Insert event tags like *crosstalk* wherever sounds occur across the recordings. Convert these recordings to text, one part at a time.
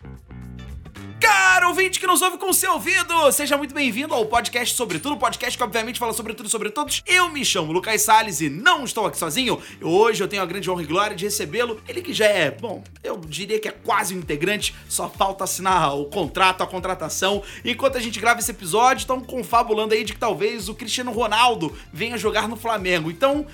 Thank you. Ouvinte que nos ouve com o seu ouvido, seja muito bem-vindo ao podcast sobre tudo, podcast que obviamente fala sobre tudo sobre todos. Eu me chamo Lucas Salles e não estou aqui sozinho. Hoje eu tenho a grande honra e glória de recebê-lo. Ele que já é, bom, eu diria que é quase um integrante, só falta assinar o contrato, a contratação. Enquanto a gente grava esse episódio, estão confabulando aí de que talvez o Cristiano Ronaldo venha jogar no Flamengo. Então,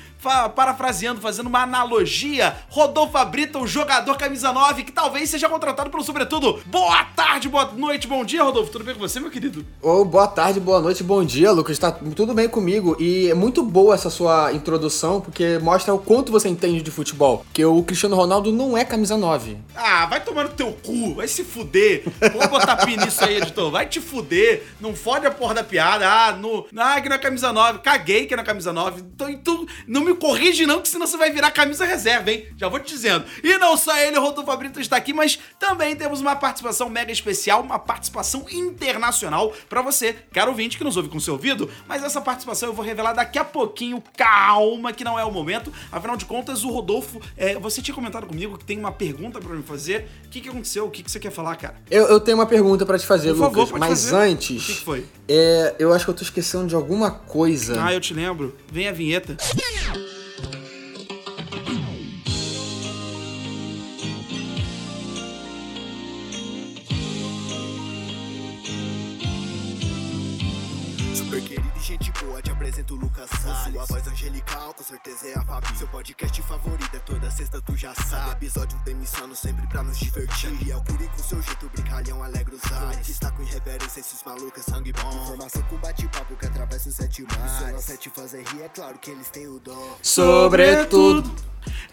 parafraseando, fazendo uma analogia, Rodolfo Abrita, o jogador camisa 9, que talvez seja contratado pelo Sobretudo. Boa tarde, boa noite, bom dia, Rodolfo. Tudo bem com você, meu querido? Oh, boa tarde, boa noite, bom dia, Lucas. Tá tudo bem comigo. E é muito boa essa sua introdução, porque mostra o quanto você entende de futebol. Porque o Cristiano Ronaldo não é camisa 9. Ah, vai tomar no teu cu, vai se fuder. Vou botar pin nisso aí, editor. Vai te fuder. Não fode a porra da piada. Ah, no, ah que não é camisa 9. Caguei que não é camisa 9. Então, tu não me corrige não, que senão você vai virar camisa reserva, hein? Já vou te dizendo. E não só ele, o Rodolfo Brito está aqui, mas também temos uma participação mega especial, uma participação internacional para você, caro ouvinte que nos ouve com seu ouvido, mas essa participação eu vou revelar daqui a pouquinho. Calma, que não é o momento. Afinal de contas, o Rodolfo, é, você tinha comentado comigo que tem uma pergunta para me fazer. O que, que aconteceu? O que, que você quer falar, cara? Eu, eu tenho uma pergunta para te fazer, Por Lucas. favor, mas fazer. antes. O que, que foi? É, eu acho que eu tô esquecendo de alguma coisa. Ah, eu te lembro. Vem a vinheta. Lucas Salles. Sua voz angelical, com certeza é a Fabi. Seu podcast favorito é toda sexta, tu já sabe. Episódio demissão sempre pra nos divertir. E é o Curi com seu jeito, brincalhão, alegra os ares. Está com irreverência, esses malucos é sangue bom. Informação com bate-papo que atravessa os sete mares. Se eu não sei te fazer rir, é claro que eles têm o dom. Sobretudo,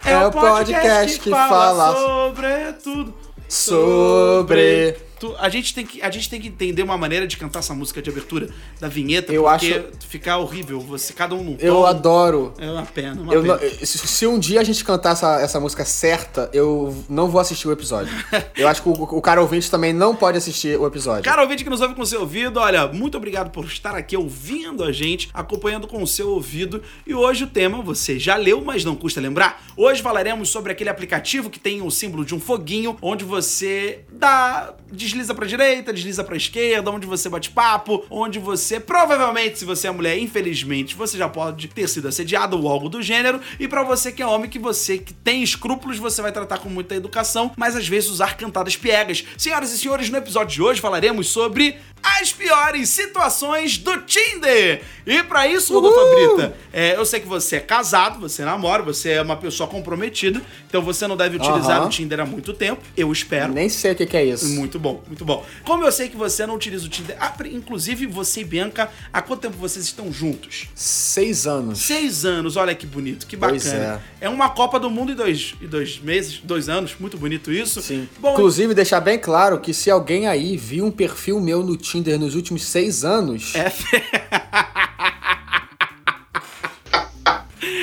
é o podcast que fala Sobretudo. sobre. Tu- A gente, tem que, a gente tem que entender uma maneira de cantar essa música de abertura da vinheta, Eu porque acho- fica horrível. Você, cada um num Eu tom. adoro. É uma pena, uma Eu pena. não- se, se um dia a gente cantar essa, essa música certa, eu não vou assistir o episódio. *laughs* eu acho que o, o cara ouvinte também não pode assistir o episódio. Cara ouvinte que nos ouve com o seu ouvido, olha, muito obrigado por estar aqui ouvindo a gente, acompanhando com o seu ouvido. E hoje o tema você já leu, mas não custa lembrar. Hoje falaremos sobre aquele aplicativo que tem o símbolo de um foguinho, onde você dá desliza pra direita, desliza pra esquerda, onde você bate papo, onde você provavelmente, se você é mulher, infelizmente, você já pode ter sido assediado ou algo do gênero. E pra você que é homem, que você que tem escrúpulos, você vai tratar com muita educação, mas às vezes usar cantadas piegas. Senhoras e senhores, no episódio de hoje falaremos sobre as piores situações do Tinder. E pra isso, Rodolfo Brita, é, eu sei que você é casado, você namora, você é uma pessoa comprometida, então você não deve utilizar Aham. o Tinder há muito tempo. Eu espero. Nem sei o que, que é isso. Muito bom, muito bom. Como eu sei que você não utiliza o Tinder, ah, inclusive você e Bianca, há quanto tempo vocês estão juntos? Seis anos. Seis anos, olha que bonito, que bacana. É. é uma Copa do Mundo em dois, em dois meses, dois anos, muito bonito isso. Sim. Bom, Inclusive, deixar bem claro que se alguém aí viu um perfil meu no Tinder nos últimos seis anos, é, *laughs*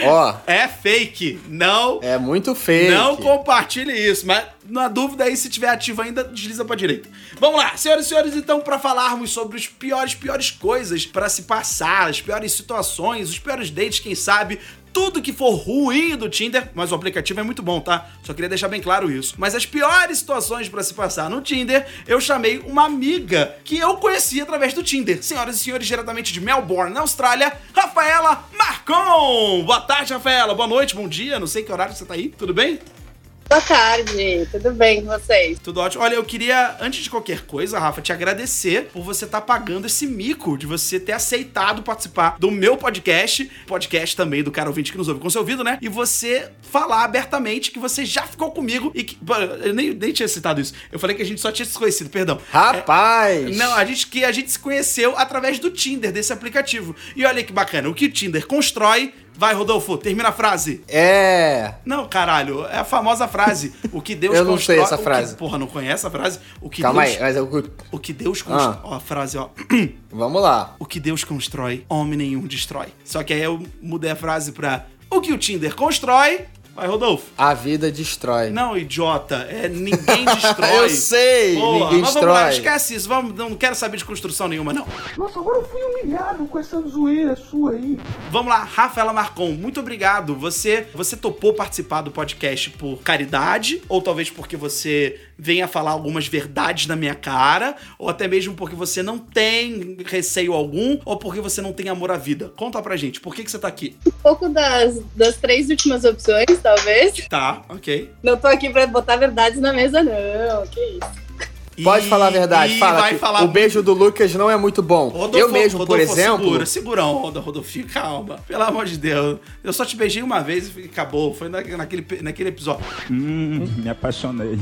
ó, é fake. Não, é muito feio. não compartilhe isso, mas na dúvida aí, se tiver ativo ainda, desliza pra direita. Vamos lá, senhoras e senhores, então, pra falarmos sobre os piores, piores coisas pra se passar, as piores situações, os piores dates, quem sabe, tudo que for ruim do Tinder, mas o aplicativo é muito bom, tá? Só queria deixar bem claro isso. Mas as piores situações pra se passar no Tinder, eu chamei uma amiga que eu conheci através do Tinder. Senhoras e senhores, diretamente de Melbourne, na Austrália, Rafaela Marcon. Boa tarde, Rafaela. Boa noite, bom dia. Não sei que horário você tá aí. Tudo bem? Boa tarde, tudo bem com vocês? Tudo ótimo. Olha, eu queria, antes de qualquer coisa, Rafa, te agradecer por você estar pagando esse mico de você ter aceitado participar do meu podcast, podcast também do cara ouvinte que nos ouve com seu ouvido, né? E você falar abertamente que você já ficou comigo e que. Eu nem, nem tinha citado isso. Eu falei que a gente só tinha se conhecido, perdão. Rapaz! Não, a gente que a gente se conheceu através do Tinder, desse aplicativo. E olha que bacana, o que o Tinder constrói. Vai, Rodolfo, termina a frase. É. Não, caralho, é a famosa frase. O que Deus *laughs* Eu não constrói. sei essa o que- frase. porra, não conhece a frase? O que Calma Deus, aí, mas eu, O que Deus constrói. Ah. Ó, a frase, ó. *clears throat* vamos lá. O que Deus constrói, homem nenhum destrói. Só que aí eu mudei a frase pra. O que o Tinder constrói, Vai, Rodolfo. A vida destrói. Não, idiota. É ninguém destrói. *laughs* Eu sei, Porra, ninguém mas vamos lá, destrói. esquece isso. Vamos, não quero saber de construção nenhuma, não. Nossa, agora eu fui humilhado com essa zoeira sua aí. Vamos lá, Rafaela Marcon, muito obrigado. Você, você topou participar do podcast por caridade, ou talvez porque você venha falar algumas verdades na minha cara, ou até mesmo porque você não tem receio algum, ou porque você não tem amor à vida. Conta pra gente, por que, que você tá aqui? Um pouco das, das três últimas opções, *laughs* talvez. Tá, ok. Não tô aqui pra botar verdades na mesa, não. Que isso. Pode falar a verdade. Fala vai que falar o beijo do Lucas não é muito bom. Rodolfo, eu mesmo, por Rodolfo, exemplo. Segura, segura a onda, Rodolfo. *laughs* Calma. Pelo amor de Deus. Eu só te beijei uma vez e acabou. Foi na- naquele, naquele episódio. Hum, me apaixonei.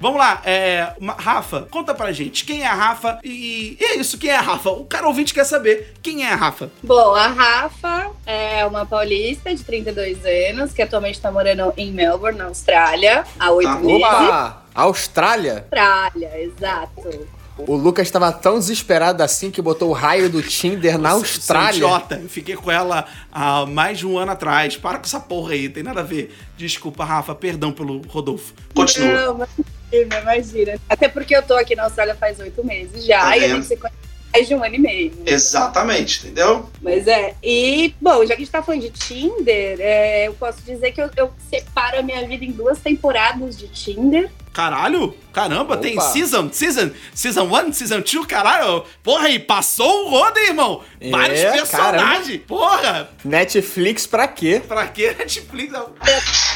Vamos lá, é, Rafa, conta pra gente quem é a Rafa e, e é isso, quem é a Rafa? O cara ouvinte quer saber quem é a Rafa. Bom, a Rafa é uma paulista de 32 anos, que atualmente tá morando em Melbourne, na Austrália, há oito Tá. meses. Opa! Austrália? Austrália, exato. O Lucas estava tão desesperado assim que botou o raio do Tinder na é Austrália. idiota, eu fiquei com ela há mais de um ano atrás. Para com essa porra aí, tem nada a ver. Desculpa, Rafa, perdão pelo Rodolfo. Não, imagina, imagina. Até porque eu tô aqui na Austrália faz oito meses já, Tá e a gente se conhece mais de um ano e meio. Exatamente, entendeu? Mas é, e, bom, já que a gente tá falando de Tinder, é, eu posso dizer que eu, eu separo a minha vida em duas temporadas de Tinder. Caralho, caramba, tem Opa. season, season, season 1, season 2, caralho. Porra, aí, passou o rodo, irmão. É, Vários personagens. Porra, Netflix pra quê? pra que Netflix?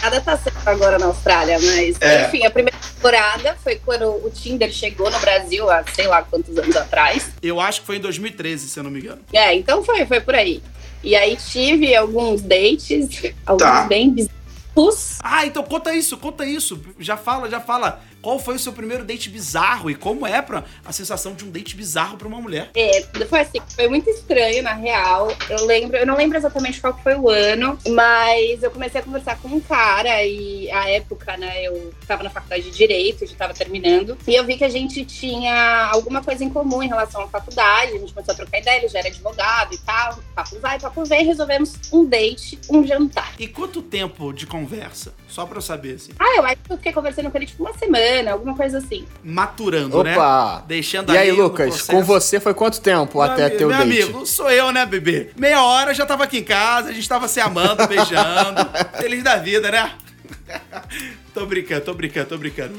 Nada tá certo agora na Austrália, mas É. enfim, a primeira temporada foi quando o Tinder chegou no Brasil há sei lá quantos anos atrás. Eu acho que foi em 2013, se eu não me engano. É, então foi, foi por aí. E aí tive alguns dates, alguns Tá. bem bizarros. Ah, então conta isso, conta isso. Já fala, já fala. Qual foi o seu primeiro date bizarro e como é pra, a sensação de um date bizarro pra uma mulher? É, foi assim, foi muito estranho, na real. Eu lembro, eu não lembro exatamente qual foi o ano, mas eu comecei a conversar com um cara e a época, né, eu tava na faculdade de Direito, já tava terminando, e eu vi que a gente tinha alguma coisa em comum em relação à faculdade, a gente começou a trocar ideia, ele já era advogado e tal, papo vai, papo vem, resolvemos um date, um jantar. E quanto tempo de conversa? Só pra eu saber, assim. Ah, eu acho que eu fiquei conversando com ele tipo uma semana, alguma coisa assim. Maturando, né? Opa! Deixando E aí, Lucas, com você foi quanto tempo Meu até ami- teu meu date? amigo, sou eu, né, bebê? Meia hora eu já tava aqui em casa, a gente tava se amando, beijando. *laughs* Feliz da vida, né? *laughs* tô brincando, tô brincando, tô brincando.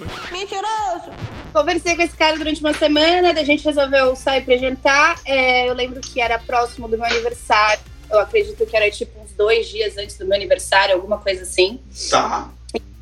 Conversei com esse cara durante uma semana, daí a gente resolveu sair pra jantar. É, eu lembro que era próximo do meu aniversário. Eu acredito que era tipo uns dois dias antes do meu aniversário, alguma coisa assim. Tá.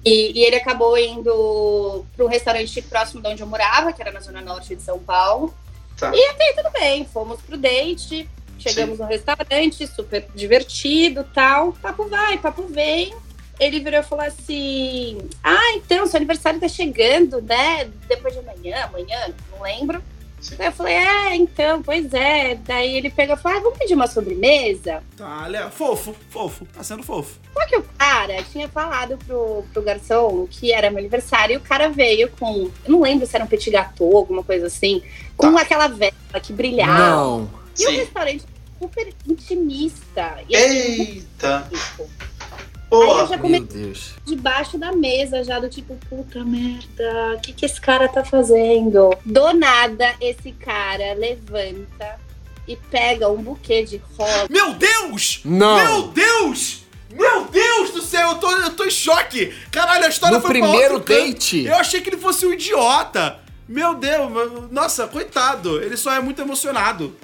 E, e ele acabou indo para um restaurante próximo de onde eu morava, que era na zona norte de São Paulo. Tá. E até aí tudo bem, fomos pro date, chegamos no restaurante, super divertido tal. Papo vai, papo vem. Ele virou e falou assim: Ah, então, seu aniversário tá chegando, né? Depois de amanhã, amanhã, não lembro. Eu falei, é, então, pois é. Daí ele pegou e falou, ah, vamos pedir uma sobremesa? Tá, olha, fofo, fofo, tá sendo fofo. Só que o cara tinha falado pro, pro garçom que era meu aniversário e o cara veio com. Eu não lembro se era um petit gâteau, alguma coisa assim, com aquela vela que brilhava. Não. E o Sim. restaurante super intimista. Eita, tipo, porra. Aí eu já comecei debaixo da mesa, já do tipo, puta merda, o que, que esse cara tá fazendo? Do nada, esse cara levanta e pega um buquê de rosa. Meu Deus! Não. Meu Deus! Meu Deus do céu, eu tô, eu tô em choque! Caralho, a história No foi pra primeiro date? Eu achei que ele fosse um idiota! Meu Deus, nossa, coitado, ele só é muito emocionado.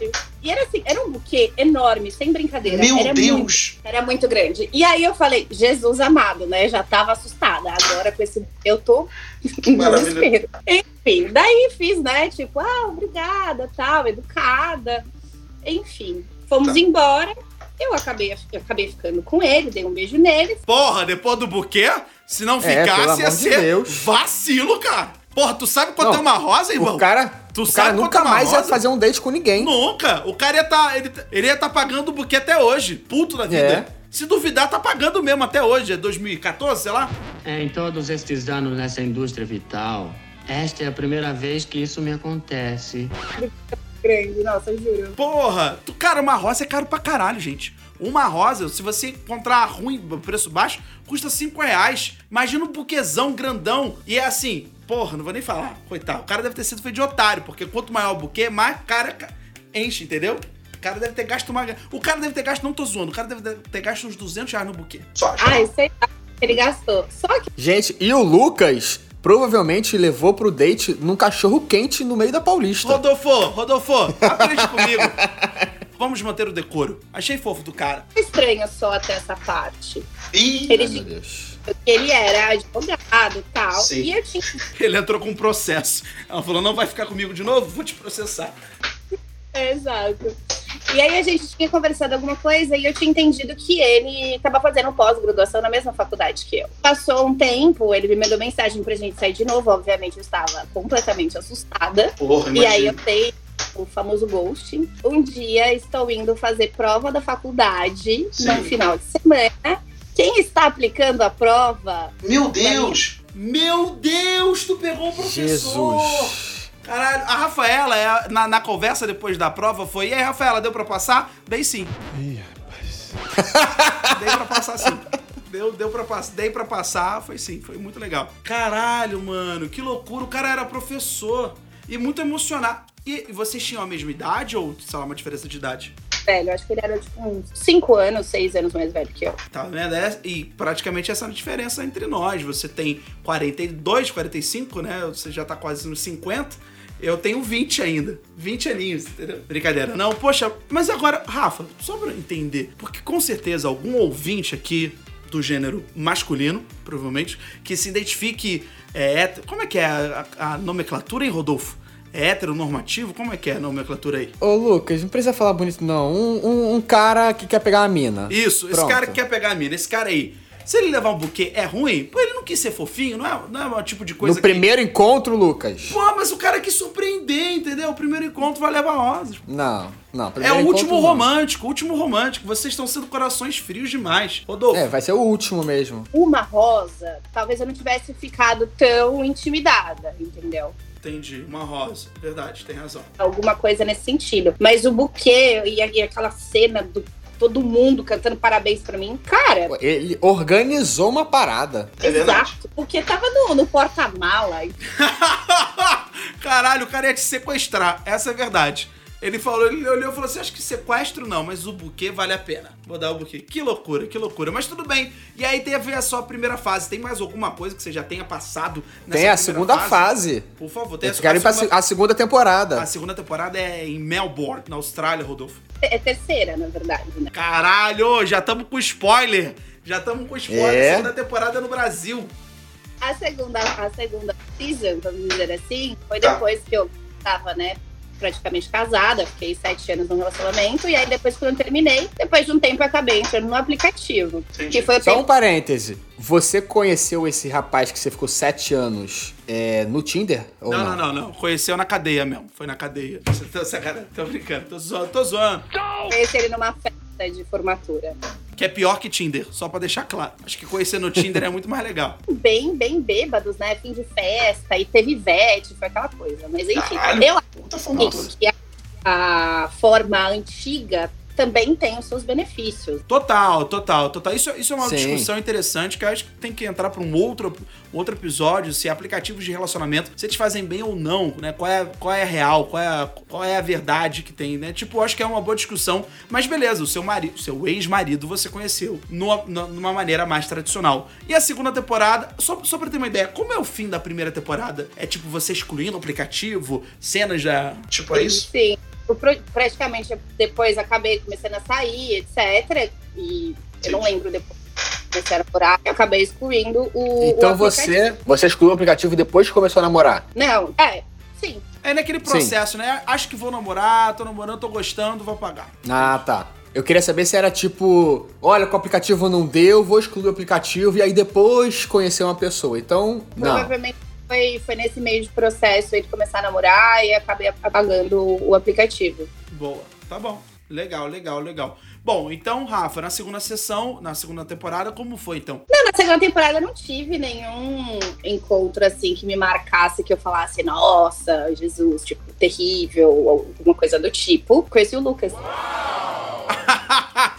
E era assim, era um buquê enorme, sem brincadeira. Meu era Deus! Muito, era muito grande. E aí eu falei, Jesus amado, né? Já tava assustada. Agora com esse. Eu tô *laughs* desespero. Enfim, daí fiz, né? Tipo, ah, obrigada, tal, educada. Enfim, fomos Tá. embora. Eu acabei, eu acabei ficando com ele, dei um beijo nele. Porra, depois do buquê, se não É, ficasse, ia amor de ser Deus. vacilo, cara. Porra, tu sabe quanto Não, é uma rosa, irmão? O cara, Tu o sabe cara quanto nunca é uma mais ia rosa? fazer um date com ninguém. Nunca. O cara ia tá. Ele, ele ia tá pagando o buquê até hoje. Puto da vida. É. Se duvidar, tá pagando mesmo até hoje. É 2014, sei lá. Em todos estes anos nessa indústria vital, esta é a primeira vez que isso me acontece. Grande, nossa, juro. Porra, tu, cara, uma rosa é caro pra caralho, gente. Uma rosa, se você encontrar ruim, preço baixo, custa 5 reais. Imagina um buquezão grandão. E é assim, porra, não vou nem falar. Coitado, o cara deve ter sido feito de otário, porque quanto maior o buquê, mais cara ca- enche, entendeu? O cara deve ter gasto uma. O cara deve ter gasto, não tô zoando, o cara deve ter gasto uns 200 reais no buquê. Só. Ai, sei lá, ele gastou. Só que Gente, e o Lucas provavelmente levou pro date num cachorro quente no meio da Paulista. Rodolfo, Rodolfo, aprende comigo. Vamos manter o decoro. Achei fofo do cara. estranho só até essa parte. Ih, Ele meu Deus. Que ele era advogado e tal. Sim. E eu tinha ele entrou com um processo. Ela falou: não vai ficar comigo de novo? Vou te processar. É, exato. E aí a gente tinha conversado alguma coisa e eu tinha entendido que ele estava fazendo pós-graduação na mesma faculdade que eu. Passou um tempo, ele me mandou mensagem pra gente sair de novo. Obviamente eu estava completamente assustada. Porra, E aí eu dei o famoso ghosting. Um dia estou indo fazer prova da faculdade Sim. no final de semana. Quem está aplicando a prova? Meu Deus! Meu Deus, tu pegou o professor! Jesus. Caralho, a Rafaela, é na, na conversa depois da prova, foi: E aí, Rafaela, deu pra passar? Dei sim. Ih, rapaz. *laughs* Dei pra passar sim. Deu, deu pra passar. Dei pra passar, foi sim, foi muito legal. Caralho, mano, que loucura. O cara era professor. E muito emocionado. E, e vocês tinham a mesma idade ou, sei lá, uma diferença de idade? Velho, acho que ele era tipo uns 5 anos, 6 anos mais velho que eu. Tá vendo? É- e praticamente essa é a diferença entre nós. Você tem 42, 45, né? Você já tá quase nos 50. Eu tenho 20 ainda. 20 aninhos, entendeu? Brincadeira. Não, poxa, mas agora, Rafa, só pra entender, porque com certeza algum ouvinte aqui do gênero masculino, provavelmente, que se identifique é. Como é que é a, a- a nomenclatura, hein, Rodolfo? É heteronormativo? Como é que é a nomenclatura aí? Ô, Lucas, não precisa falar bonito, não. Um, um- um cara que quer pegar uma mina. Isso, esse Pronto. cara que quer pegar a mina, esse cara aí. Se ele levar um buquê é ruim, pô, ele não quis ser fofinho, não é, não é o tipo de coisa No primeiro encontro, Lucas. que... Pô, mas o cara quis surpreender, entendeu? O primeiro encontro vai levar rosas. Não, não. É o último não. romântico, o último romântico. Vocês estão sendo corações frios demais. Rodolfo, É, vai ser o último mesmo. Uma rosa, talvez eu não tivesse ficado tão intimidada, entendeu? Entendi. Uma rosa. Verdade, tem razão. Alguma coisa nesse sentido. Mas o buquê e, a- e aquela cena do todo mundo cantando parabéns pra mim, cara, Ele organizou uma parada. É exato. Porque tava no, no porta-mala. *laughs* Caralho, o cara ia te sequestrar. Essa é a verdade. Ele falou, ele olhou e falou assim: acho que sequestro não, mas o buquê vale a pena. Vou dar o buquê. Que loucura, que loucura. Mas tudo bem. E aí teve a sua primeira fase. Tem mais alguma coisa que você já tenha passado nessa Tem a segunda fase. Por favor, tem Eu quero ir pra se- a segunda temporada. A segunda temporada é em Melbourne, na Austrália, Rodolfo. É terceira, na verdade, né? Caralho, já estamos com spoiler. Já estamos com spoiler. É. A segunda temporada é no Brasil. A segunda, a segunda season, vamos dizer assim, foi Tá. depois que eu tava, né, praticamente casada, fiquei sete anos no relacionamento, e aí depois quando eu terminei, depois de um tempo eu acabei entrando no aplicativo. Que foi o Só um tempo parêntese. Você conheceu esse rapaz que você ficou sete anos é, no Tinder? Ou Não, não, não, não, não. Conheceu na cadeia mesmo. Foi na cadeia. *laughs* Você sacanagem? Tô brincando. Tô zoando, tô zoando. conheci ele numa festa de formatura. Que é pior que Tinder, só pra deixar claro. Acho que conhecer no Tinder é muito mais legal. *laughs* Bem, bem bêbados, né? Fim de festa, e teve vete, foi aquela coisa. Mas enfim, Caralho. eu Puta acho que a, a forma antiga também tem os seus benefícios. Total, total, total. Isso, isso é uma Sim. discussão interessante que eu acho que tem que entrar para um outro, outro episódio, se aplicativos de relacionamento, se eles fazem bem ou não, né? Qual é, qual é a real, qual é a, qual é a verdade que tem, né? Tipo, eu acho que é uma boa discussão. Mas beleza, o seu marido, o seu ex-marido você conheceu numa, numa maneira mais tradicional. E a segunda temporada, só, só pra ter uma ideia, como é o fim da primeira temporada? É tipo você excluindo o aplicativo, cenas já... Tipo, é isso? Sim. Praticamente depois acabei começando a sair, etc. E eu não lembro depois que comecei a namorar, eu acabei excluindo o. Então o aplicativo. você, você excluiu o aplicativo depois que começou a namorar. Não, é, sim. É naquele processo, né? Acho que vou namorar, tô namorando, tô gostando, vou pagar. Ah, tá. Eu queria saber se era tipo, olha, com o aplicativo não deu, vou excluir o aplicativo e aí depois conhecer uma pessoa. Então, não. Provavelmente foi, foi nesse meio de processo aí de começar a namorar e acabei apagando o aplicativo. Boa, tá bom. Legal, legal, legal. Bom, então, Rafa, na segunda sessão, na segunda temporada, como foi então? Não, na segunda temporada eu não tive nenhum encontro assim que me marcasse, que eu falasse, nossa, Jesus, tipo, terrível, ou alguma coisa do tipo. Conheci o Lucas. *laughs*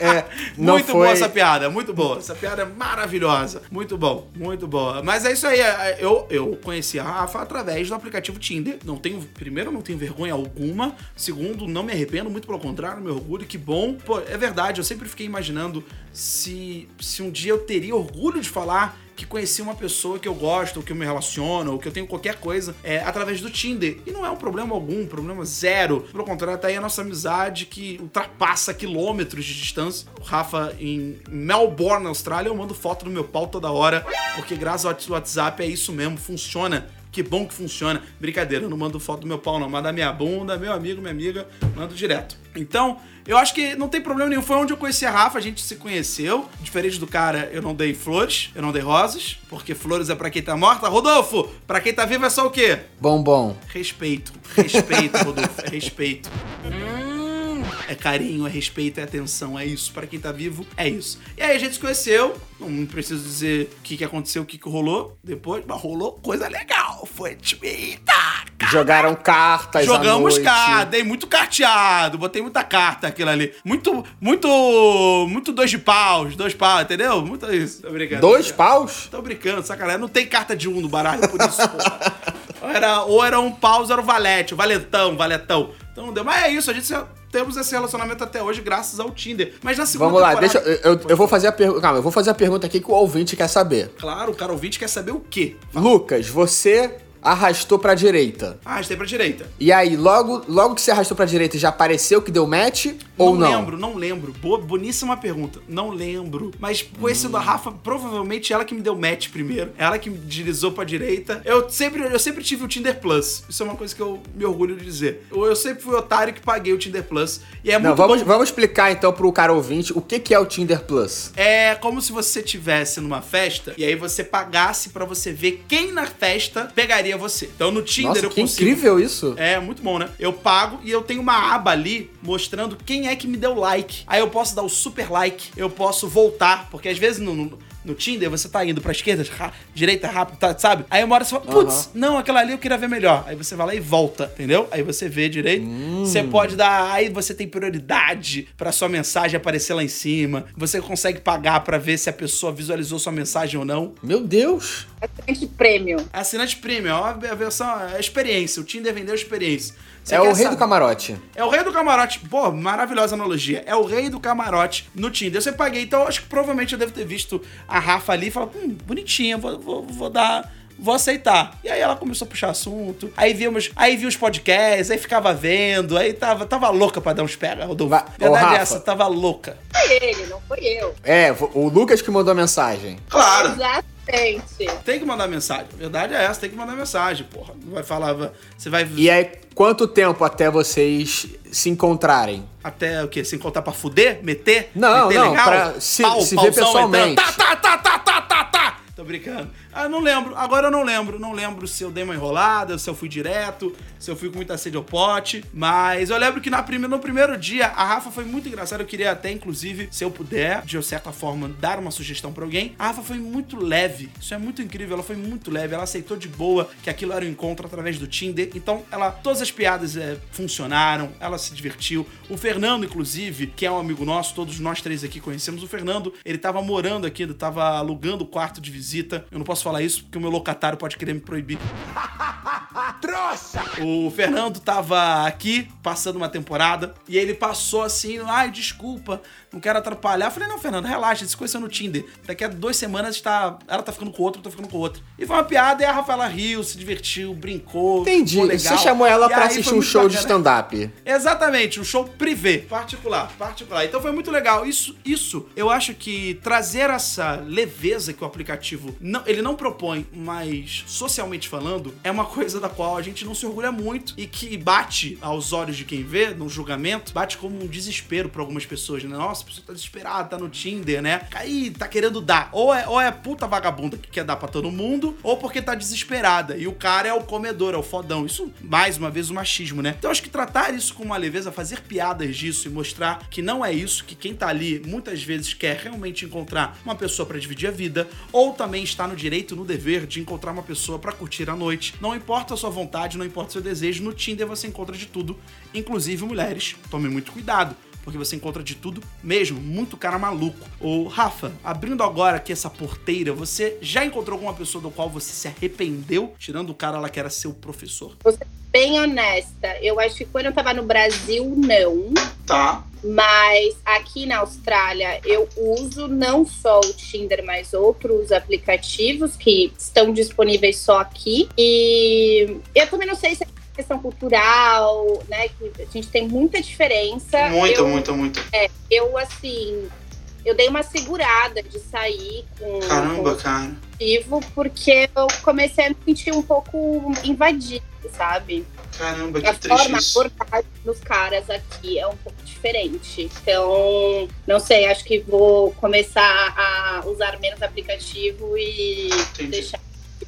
É, *laughs* muito foi... boa essa piada, muito boa. Essa piada é maravilhosa. Muito bom, muito boa. Mas é isso aí. é- Eu, eu conheci a Rafa através do aplicativo Tinder. Não tenho, primeiro, não tenho vergonha alguma. Segundo, não me arrependo, muito pelo contrário, me orgulho. Que bom. Pô, é verdade, eu sempre fiquei imaginando se, se um dia eu teria orgulho de falar que conheci uma pessoa que eu gosto, ou que eu me relaciono, ou que eu tenho qualquer coisa é, através do Tinder. E não é um problema algum, problema zero. Pelo contrário, tá aí a nossa amizade que ultrapassa quilômetros de distância. O Rafa em Melbourne, Austrália, eu mando foto do meu pau toda hora, porque graças ao WhatsApp é isso mesmo, funciona. Que bom que funciona. Brincadeira, eu não mando foto do meu pau, não. Mas da minha bunda, meu amigo, minha amiga, mando direto. Então, eu acho que não tem problema nenhum. Foi onde eu conheci a Rafa, a gente se conheceu. Diferente do cara, eu não dei flores, eu não dei rosas, porque flores é pra quem tá morta. Rodolfo, pra quem tá vivo é só o quê? Bombom. Respeito. Respeito, Rodolfo. É *laughs* respeito. É carinho, é respeito, é atenção, é isso. Pra quem tá vivo, é isso. E aí a gente se conheceu. Não preciso dizer o que, que aconteceu, o que, que rolou depois, mas rolou coisa legal. Foi timida. Jogaram cartas Jogamos noite. carta, dei muito carteado, botei muita carta aquilo ali. Muito, muito, muito dois de paus, dois paus, entendeu? Muito isso. Tô brincando. Dois paus? Tô brincando, sacanagem. Não tem carta de um no baralho, por isso, porra. Ou era, ou era um paus, era o valete, o valetão, valetão. Então não deu. Mas é isso, a gente se- temos esse relacionamento até hoje graças ao Tinder. Mas na segunda Vamos lá, temporada- deixa eu, eu, eu vou fazer a pergunta. Calma, eu vou fazer a pergunta aqui que o ouvinte quer saber. Claro, o cara ouvinte quer saber o quê? Lucas, você arrastou pra direita. Aí pra direita. E aí, logo, logo que você arrastou pra direita, já apareceu que deu match ou não? lembro, não lembro. Boa, boníssima pergunta. Não lembro. Mas conhecendo a Rafa, provavelmente ela que me deu match primeiro. Ela que me deslizou pra direita. Eu sempre, eu sempre tive o Tinder Plus. Isso é uma coisa que eu me orgulho de dizer. Eu, eu sempre fui otário que paguei o Tinder Plus. E é Não, muito vamos, bom. vamos explicar então pro cara ouvinte o que, que é o Tinder Plus. É como se você tivesse numa festa e aí você pagasse pra você ver quem na festa pegaria você. Então no Tinder Nossa, eu que consigo. incrível isso. É, muito bom, né? Eu pago e eu tenho uma aba ali mostrando quem é que me deu like. Aí eu posso dar o super like, eu posso voltar, porque às vezes no, no, no Tinder você tá indo pra esquerda, ra- direita, rápido, tá, sabe? Aí uma hora você fala, putz, não, aquela ali eu queria ver melhor. Aí você vai lá e volta, entendeu? Aí você vê direito. Você pode dar. Aí você tem prioridade pra sua mensagem aparecer lá em cima. Você consegue pagar pra ver se a pessoa visualizou sua mensagem ou não. Meu Deus. Assinante prêmio. Assinante premium, é uma- a versão, é a experiência. O Tinder vendeu a experiência. Você é o rei saber- do camarote. é o rei do camarote. Pô, maravilhosa analogia. É o rei do camarote no Tinder. Eu sempre paguei, então eu acho que provavelmente eu devo ter visto a Rafa ali e falar, hum, bonitinha, vou, vou, vou dar. Vou aceitar. E aí ela começou a puxar assunto. Aí vimos, aí vi os podcasts, aí ficava vendo, aí tava, tava louca pra dar uns pega, Rodolfo. Ô, Verdade é Rafa. essa, tava louca. Foi ele, não foi eu. É, o Lucas que mandou a mensagem. Claro. Exatamente. Tem que mandar mensagem. A verdade é essa, tem que mandar mensagem, porra. Não vai falar, você vai E aí, quanto tempo até vocês se encontrarem? até o quê? Se encontrar pra fuder? Meter? Não, meter não, pra se- se ver pauzão pessoalmente. entrando. Tá, tá, tá, tá, tá, tá, tá. Tô brincando. Ah, não lembro. Agora eu não lembro. Não lembro se eu dei uma enrolada, se eu fui direto, se eu fui com muita sede ao pote. Mas eu lembro que na prime- no primeiro dia a Rafa foi muito engraçada. Eu queria até, inclusive, se eu puder, de certa forma, dar uma sugestão pra alguém. A Rafa foi muito leve. Isso é muito incrível. Ela foi muito leve. Ela aceitou de boa que aquilo era um encontro através do Tinder. Então, ela, todas as piadas é, funcionaram. Ela se divertiu. O Fernando, inclusive, que é um amigo nosso, todos nós três aqui conhecemos o Fernando. Ele tava morando aqui, ele tava alugando o quarto de visita. Eu não posso falar isso porque o meu locatário pode querer me proibir. *laughs* O Fernando tava aqui, passando uma temporada, e ele passou assim, ai, desculpa, não quero atrapalhar. Eu falei, não, Fernando, relaxa, se conheceu no Tinder. Daqui a duas semanas está, ela tá ficando com outro, eu tô ficando com outro. E foi uma piada, e a Rafaela riu, se divertiu, brincou. Entendi. Você chamou ela E pra assistir um show de bacana. stand-up. Exatamente, um show privê, particular, particular. Então foi muito legal. Isso, isso, eu acho que trazer essa leveza que o aplicativo não, ele não propõe, mas socialmente falando, é uma coisa da qual a gente não se orgulha muito e que bate aos olhos de quem vê no julgamento, bate como um desespero pra algumas pessoas, né? Nossa, a pessoa tá desesperada, tá no Tinder, né? Aí tá querendo dar. Ou é, ou é puta vagabunda que quer dar pra todo mundo, ou porque tá desesperada. E o cara é o comedor, é o fodão. Isso, mais uma vez, o machismo, né? Então acho que tratar isso com uma leveza, fazer piadas disso e mostrar que não é isso, que quem tá ali muitas vezes quer realmente encontrar uma pessoa pra dividir a vida, ou também está no direito, no dever de encontrar uma pessoa pra curtir a noite. Não importa a sua vontade, não importa o seu desejo, no Tinder você encontra de tudo, inclusive mulheres. Tome muito cuidado. Porque você encontra de tudo mesmo, muito cara maluco. Ô, Rafa, abrindo agora aqui essa porteira, você já encontrou alguma pessoa do qual você se arrependeu, tirando o cara lá que era seu professor? Vou ser bem honesta. Eu acho que quando eu tava no Brasil, não. Tá. Mas aqui na Austrália eu uso não só o Tinder, mas outros aplicativos que estão disponíveis só aqui. E eu também não sei se é questão cultural, né? Que a gente tem muita diferença. Muito, eu, muito, muito. É, eu assim. Eu dei uma segurada de sair com. Caramba, com cara. motivo, porque eu comecei a me sentir um pouco invadida, sabe? Caramba, a forma, a abordagem dos caras aqui é um pouco diferente. Então, não sei, acho que vou começar a usar menos aplicativo e Entendi. deixar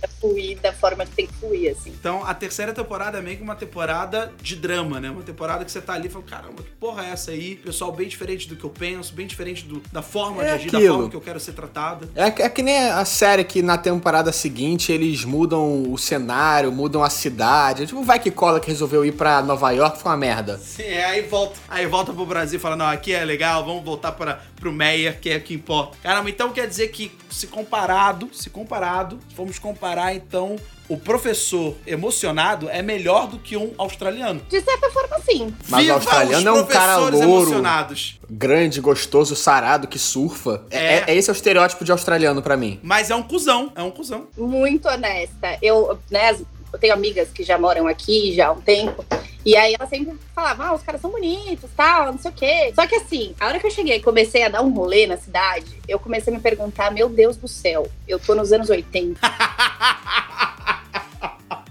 a fluir da forma que tem que fluir, assim. Então, a terceira temporada é meio que uma temporada de drama, né? Uma temporada que você tá ali e fala, caramba, que porra é essa aí? Pessoal bem diferente do que eu penso, bem diferente do- da forma de É agir, da aquilo. forma que eu quero ser tratada. É, que- é que nem a série que na temporada seguinte eles mudam o cenário, mudam a cidade. Tipo, vai que cola que resolveu ir pra Nova York, foi uma merda. Sim, é, aí volta. Aí volta pro Brasil e fala, não, aqui é legal, vamos voltar para, pro Meia, que é o que importa. Caramba, então quer dizer que se comparado, se comparado, vamos comparar então o professor emocionado é melhor do que um australiano. De certa forma, sim. Mas o australiano os é um cara louro. emocionados. Grande, gostoso, sarado, que surfa. É, É. é- é esse é o estereótipo de australiano pra mim. Mas é um cuzão, é um cuzão. Muito honesta. Eu, né, eu tenho amigas que já moram aqui já há um tempo. E aí ela sempre falava, ah, os caras são bonitos, tal, não sei o quê. Só que assim, a hora que eu cheguei e comecei a dar um rolê na cidade, eu comecei a me perguntar, meu Deus do céu, eu tô nos anos 80. *laughs*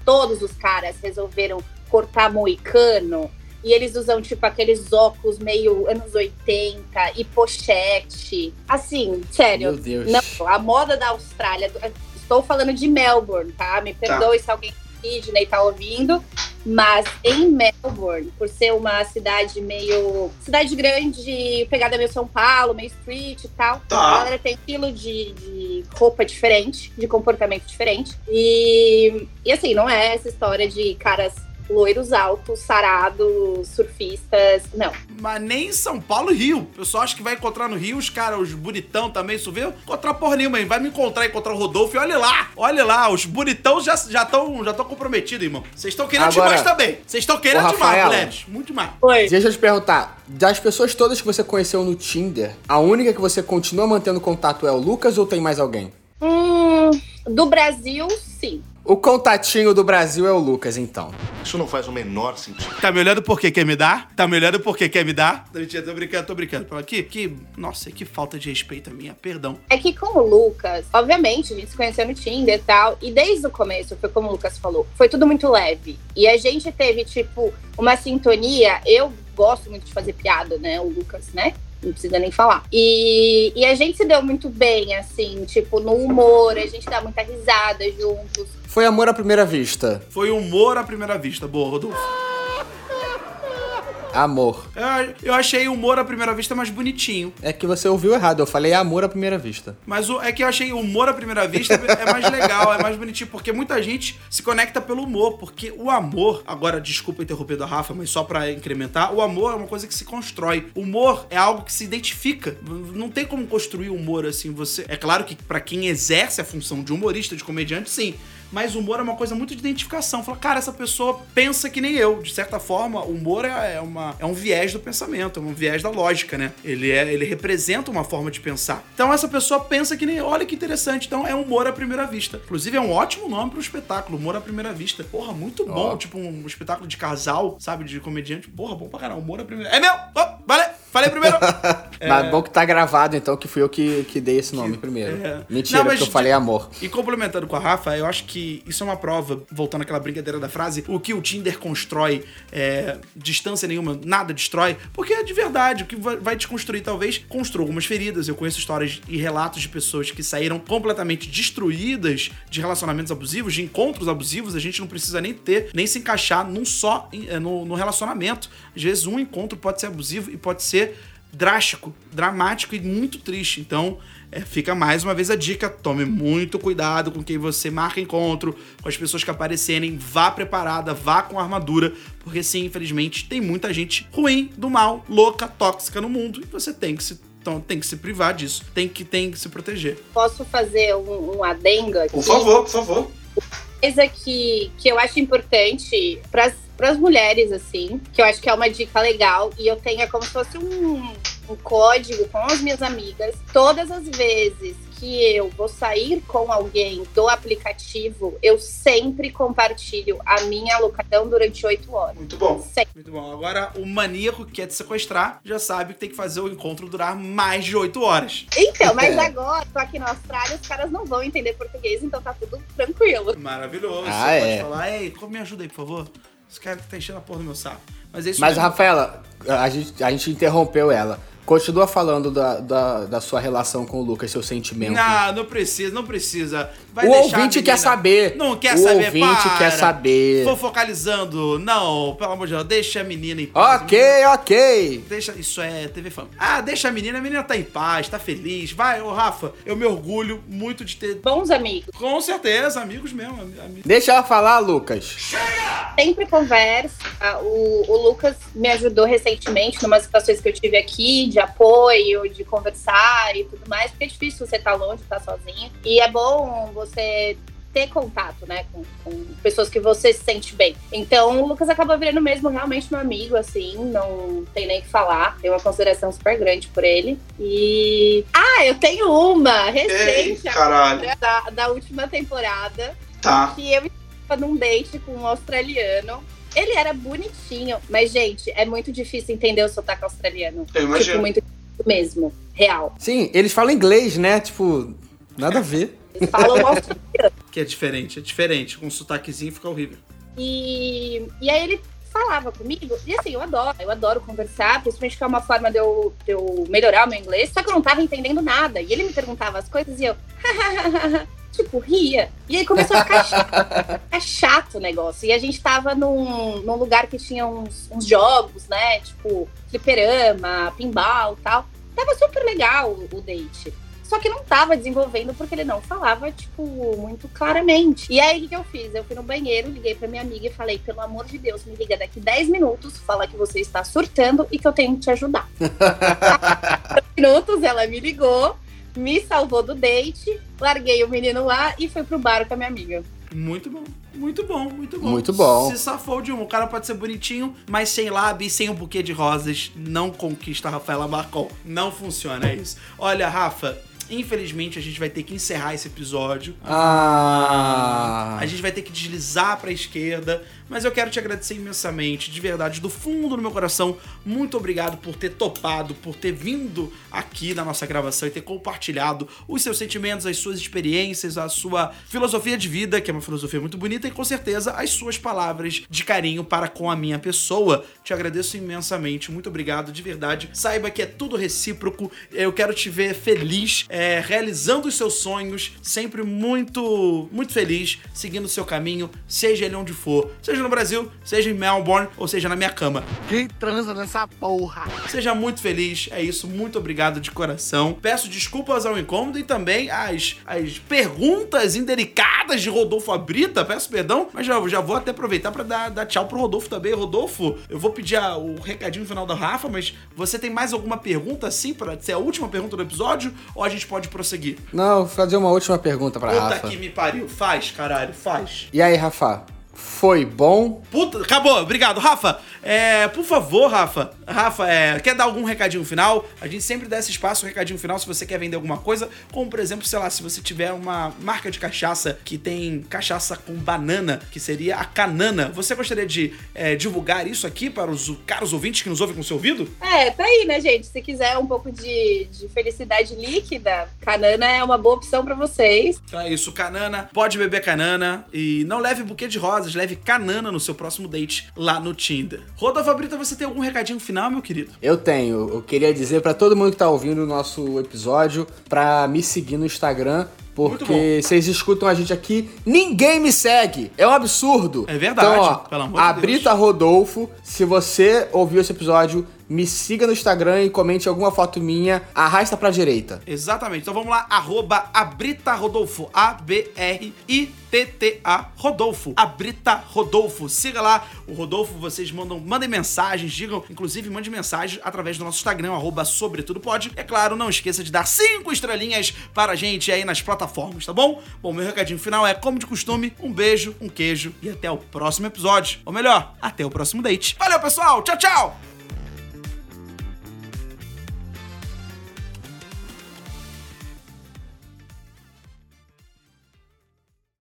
Todos os caras resolveram cortar moicano. E eles usam, tipo, aqueles óculos meio anos 80 e pochete. Assim, sério. Meu Deus. Não, a moda da Austrália. Estou falando de Melbourne, tá? Me perdoe se alguém de Sydney tá ouvindo. Mas em Melbourne, por ser uma cidade meio. cidade grande, pegada meio São Paulo, meio street e tal. Tá. A galera tem estilo de, de roupa diferente, de comportamento diferente. E, e assim, não é essa história de caras loiros altos, sarados, surfistas. Não. Mas nem em São Paulo e Rio. O pessoal acha que vai encontrar no Rio os caras, os bonitão também, isso vê? Encontrar porra nenhuma, hein? Vai me encontrar, encontrar o Rodolfo e olha lá, olha lá, os bonitão já estão já tão, já tão comprometidos, irmão. Vocês estão querendo Agora- demais também. Vocês estão querendo demais, Rafaela. mulheres. Muito demais. Oi. Deixa eu te perguntar, das pessoas todas que você conheceu no Tinder, a única que você continua mantendo contato é o Lucas ou tem mais alguém? Hum, do Brasil, sim. O contatinho do Brasil é o Lucas, então. Isso não faz o menor sentido. Tá me olhando porque quer me dar? Tá me olhando porque quer me dar? Tô mentira, tô brincando, tô brincando. Aqui, que, nossa, que falta de respeito a minha, perdão. É que com o Lucas, obviamente, a gente se conheceu no Tinder e tal, e desde o começo, foi como o Lucas falou, foi tudo muito leve. E a gente teve, tipo, uma sintonia. Eu gosto muito de fazer piada, né? O Lucas, né? Não precisa nem falar. E, e a gente se deu muito bem, assim, tipo, no humor, a gente dá muita risada juntos. Foi amor à primeira vista. Foi humor à primeira vista. Boa, Rodolfo. Amor. Eu, eu achei o humor à primeira vista mais bonitinho. É que você ouviu errado, eu falei amor à primeira vista. Mas o, é que eu achei o humor à primeira vista é mais legal, é mais bonitinho, porque muita gente se conecta pelo humor, porque o amor, agora desculpa interromper da Rafa, mas só pra incrementar, o amor é uma coisa que se constrói. O humor é algo que se identifica. Não tem como construir humor assim, você. É claro que pra quem exerce a função de humorista, de comediante, sim. Mas o humor é uma coisa muito de identificação. Fala, cara, essa pessoa pensa que nem eu. De certa forma, o humor é, é uma, é um viés do pensamento, é um viés da lógica, né? Ele, é, ele representa uma forma de pensar. Então essa pessoa pensa que nem eu. Olha que interessante. Então é humor à primeira vista. Inclusive é um ótimo nome pro espetáculo, humor à primeira vista. Porra, muito bom. Ó. Tipo um espetáculo de casal, sabe? De comediante. Porra, bom pra caralho. Humor à primeira. É meu! Oh, valeu! Falei primeiro! *laughs* Mas bom que tá gravado, então, que fui eu que, que dei esse nome primeiro. é. Mentira, Não, mas porque eu falei amor. E complementando com a Rafa, eu acho que isso é uma prova, voltando àquela brincadeira da frase, o que o Tinder constrói, é, distância nenhuma, nada destrói, porque é de verdade, o que vai, desconstruir talvez, construa algumas feridas. Eu conheço histórias e relatos de pessoas que saíram completamente destruídas de relacionamentos abusivos, de encontros abusivos, a gente não precisa nem ter, nem se encaixar num só, eh, no, no relacionamento. Às vezes um encontro pode ser abusivo e pode ser drástico, dramático e muito triste. Então, é, fica mais uma vez a dica: tome muito cuidado com quem você marca encontro, com as pessoas que aparecerem, vá preparada, vá com armadura, porque sim, infelizmente, tem muita gente ruim, do mal, louca, tóxica no mundo, e você tem que se. Então tem que se privar disso, tem que, tem que se proteger. Posso fazer um, um adendo aqui? Por favor, por favor. coisa que, que eu acho importante para as mulheres, assim, que eu acho que é uma dica legal, e eu tenho é como se fosse um, um código com as minhas amigas. Todas as vezes que eu vou sair com alguém do aplicativo, eu sempre compartilho a minha alocação durante oito horas. Muito bom. Sempre. Muito bom. Agora, o maníaco que quer te sequestrar já sabe que tem que fazer o encontro durar mais de oito horas. Então, mas É. agora, tô aqui na Austrália, os caras não vão entender português, então tá tudo tranquilo. Maravilhoso. Ah, Você é. pode falar, ei, como me ajuda aí, por favor? Esse cara que tá enchendo a porra do meu saco. Mas é isso Mas, mesmo. Rafaela, a gente, a gente interrompeu ela. Continua falando da, da, da sua relação com o Lucas, seu sentimento. Não, não precisa, não precisa. Vai o ouvinte menina- quer saber. Não quer o saber, ouvinte para. quer saber. Fofocalizando. Não, pelo amor de Deus, deixa a menina em paz. Ok, ok. Deixa, isso é TV Fama. Ah, deixa a menina, a menina tá em paz, tá feliz. Vai, ô Rafa, eu me orgulho muito de ter. Bons amigos. Com certeza, amigos mesmo. ami- ami- Deixa ela falar, Lucas. sempre conversa. Ah, O, o Lucas me ajudou recentemente numa situações que eu tive aqui, de apoio, de conversar e tudo mais, porque é difícil você estar longe, estar sozinho. E é bom você ter contato, né, com, com pessoas que você se sente bem. Então, o Lucas acabou virando mesmo realmente meu amigo, assim, não tem nem o que falar. Tenho uma consideração super grande por ele. E. Ah, eu tenho uma recente agora, da, da última temporada Tá. que eu estava num date com um australiano. Ele era bonitinho, mas, gente, é muito difícil entender o sotaque australiano. Eu Tipo, muito difícil mesmo. Real. Sim, eles falam inglês, né? Tipo, nada a ver. Eles falam *laughs* australiano. Que é diferente, é diferente. Com um sotaquezinho fica horrível. E, e aí ele falava comigo, e assim, eu adoro, eu adoro conversar, principalmente que é uma forma de eu, de eu melhorar o meu inglês, só que eu não tava entendendo nada. E ele me perguntava as coisas e eu, *laughs* tipo, ria. E aí começou a ficar chato, ficar *laughs* chato o negócio. E a gente tava num, num lugar que tinha uns, uns jogos, né? Tipo, fliperama, pinball e tal. Tava super legal o, o date. Só que não tava desenvolvendo porque ele não falava, tipo, muito claramente. E aí, o que, que eu fiz? Eu fui no banheiro, liguei pra minha amiga e falei: pelo amor de Deus, me liga daqui 10 minutos, fala que você está surtando e que eu tenho que te ajudar. *laughs* 10 minutos, ela me ligou, me salvou do date, larguei o menino lá e fui pro bar com a minha amiga. Muito bom. Muito bom, muito bom. Muito bom. Se safou de um. O cara pode ser bonitinho, mas sem lábio e sem um buquê de rosas, não conquista a Rafaela Marcon. Não funciona, é isso. Olha, Rafa, infelizmente a gente vai ter que encerrar esse episódio. Ah. A gente vai ter que deslizar pra esquerda, mas eu quero te agradecer imensamente, de verdade, do fundo do meu coração. Muito obrigado por ter topado, por ter vindo aqui na nossa gravação e ter compartilhado os seus sentimentos, as suas experiências, a sua filosofia de vida, que é uma filosofia muito bonita, e com certeza as suas palavras de carinho para com a minha pessoa. Te agradeço imensamente, muito obrigado, de verdade. Saiba que é tudo recíproco. Eu quero te ver feliz, é, realizando os seus sonhos, sempre muito, muito feliz, seguindo o seu caminho, seja ele onde for, seja no Brasil, seja em Melbourne ou seja na minha cama. Quem transa nessa porra? Seja muito feliz, é isso, muito obrigado de coração. Peço desculpas ao incômodo e também as, as perguntas indelicadas de Rodolfo Abrita, peço perdão, mas já, já vou até aproveitar para dar, dar tchau pro Rodolfo também. Rodolfo, eu vou pedir a- o recadinho final da Rafa, mas você tem mais alguma pergunta assim para ser a última pergunta do episódio ou a gente pode prosseguir? Não, vou fazer uma última pergunta pra Puta Rafa. que me pariu, faz, caralho, faz. E aí, Rafa? Foi bom? Puta, acabou, obrigado. Rafa, é, por favor, Rafa. Rafa, é, quer dar algum recadinho final? A gente sempre dá esse espaço, um recadinho final, se você quer vender alguma coisa. Como, por exemplo, sei lá, se você tiver uma marca de cachaça que tem cachaça com banana, que seria a canana. Você gostaria de é, divulgar isso aqui para os caros ouvintes que nos ouvem com seu ouvido? É, tá aí, né, gente? Se quiser um pouco de, de felicidade líquida, canana é uma boa opção pra vocês. Então é isso, canana. Pode beber canana. E não leve buquê de rosas, leve canana no seu próximo date lá no Tinder. Rodolfo Brita, você tem algum recadinho final, meu querido? Eu tenho. Eu queria dizer pra todo mundo que tá ouvindo o nosso episódio pra me seguir no Instagram. Porque vocês escutam a gente aqui, ninguém me segue. É um absurdo. É verdade, Então, ó, pelo amor de a Deus. Brita Rodolfo, se você ouviu esse episódio, me siga no Instagram e comente alguma foto minha, arrasta pra direita. Exatamente. Então vamos lá, arroba Abrita Rodolfo. A-B-R-I-T-T-A Rodolfo. Abrita Rodolfo. Siga lá o Rodolfo, vocês mandam, mandem mensagens, digam, inclusive mande mensagens através do nosso Instagram, arroba Sobretudo Pode. É claro, não esqueça de dar cinco estrelinhas para a gente aí nas plataformas, tá bom? Bom, meu recadinho final é, como de costume, um beijo, um queijo e até o próximo episódio. Ou melhor, até o próximo date. Valeu, pessoal! Tchau, tchau!